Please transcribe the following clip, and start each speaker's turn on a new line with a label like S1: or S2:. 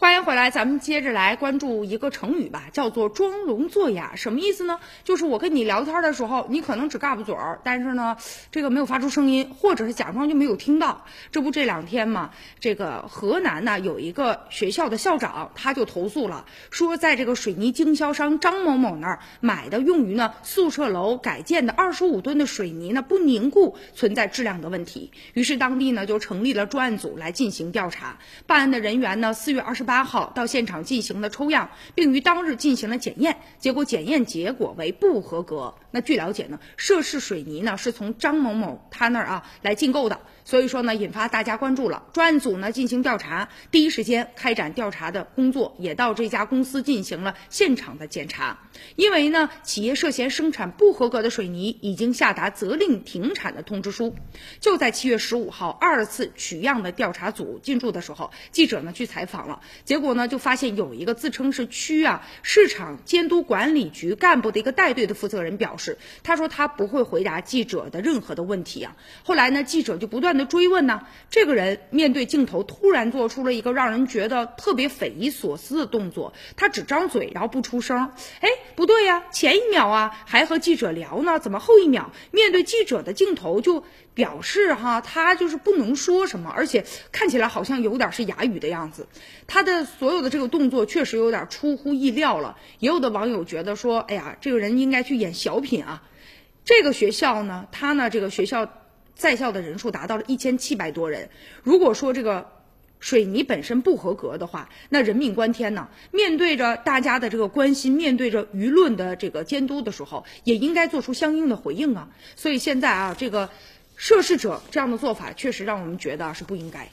S1: 花回来，咱们接着来关注一个成语吧，叫做装聋作哑。什么意思呢？就是我跟你聊天的时候，你可能只嘎巴嘴儿，但是呢，这个没有发出声音，或者是假装就没有听到。这不这两天嘛，这个河南呢有一个学校的校长，他就投诉了，说在这个水泥经销商张某某那儿买的用于呢宿舍楼改建的二十五吨的水泥呢不凝固，存在质量的问题。于是当地呢就成立了专案组来进行调查。办案的人员呢，四月二十八。号到现场进行了抽样，并于当日进行了检验，结果检验结果为不合格。那据了解呢，涉事水泥呢是从张某某他那儿啊来进购的，所以说呢引发大家关注了。专案组呢进行调查，第一时间开展调查的工作，也到这家公司进行了现场的检查。因为呢企业涉嫌生产不合格的水泥，已经下达责令停产的通知书。就在七月十五号，二次取样的调查组进驻的时候，记者呢去采访了。结结果呢，就发现有一个自称是区啊市场监督管理局干部的一个带队的负责人表示，他说他不会回答记者的任何的问题啊。后来呢，记者就不断的追问呢，这个人面对镜头突然做出了一个让人觉得特别匪夷所思的动作，他只张嘴然后不出声。哎，不对呀，前一秒啊还和记者聊呢，怎么后一秒面对记者的镜头就表示哈他就是不能说什么，而且看起来好像有点是哑语的样子，他的。所有的这个动作确实有点出乎意料了，也有的网友觉得说，哎呀，这个人应该去演小品啊。这个学校呢，他呢，这个学校在校的人数达到了一千七百多人。如果说这个水泥本身不合格的话，那人命关天呢。面对着大家的这个关心，面对着舆论的这个监督的时候，也应该做出相应的回应啊。所以现在啊，这个涉事者这样的做法，确实让我们觉得是不应该。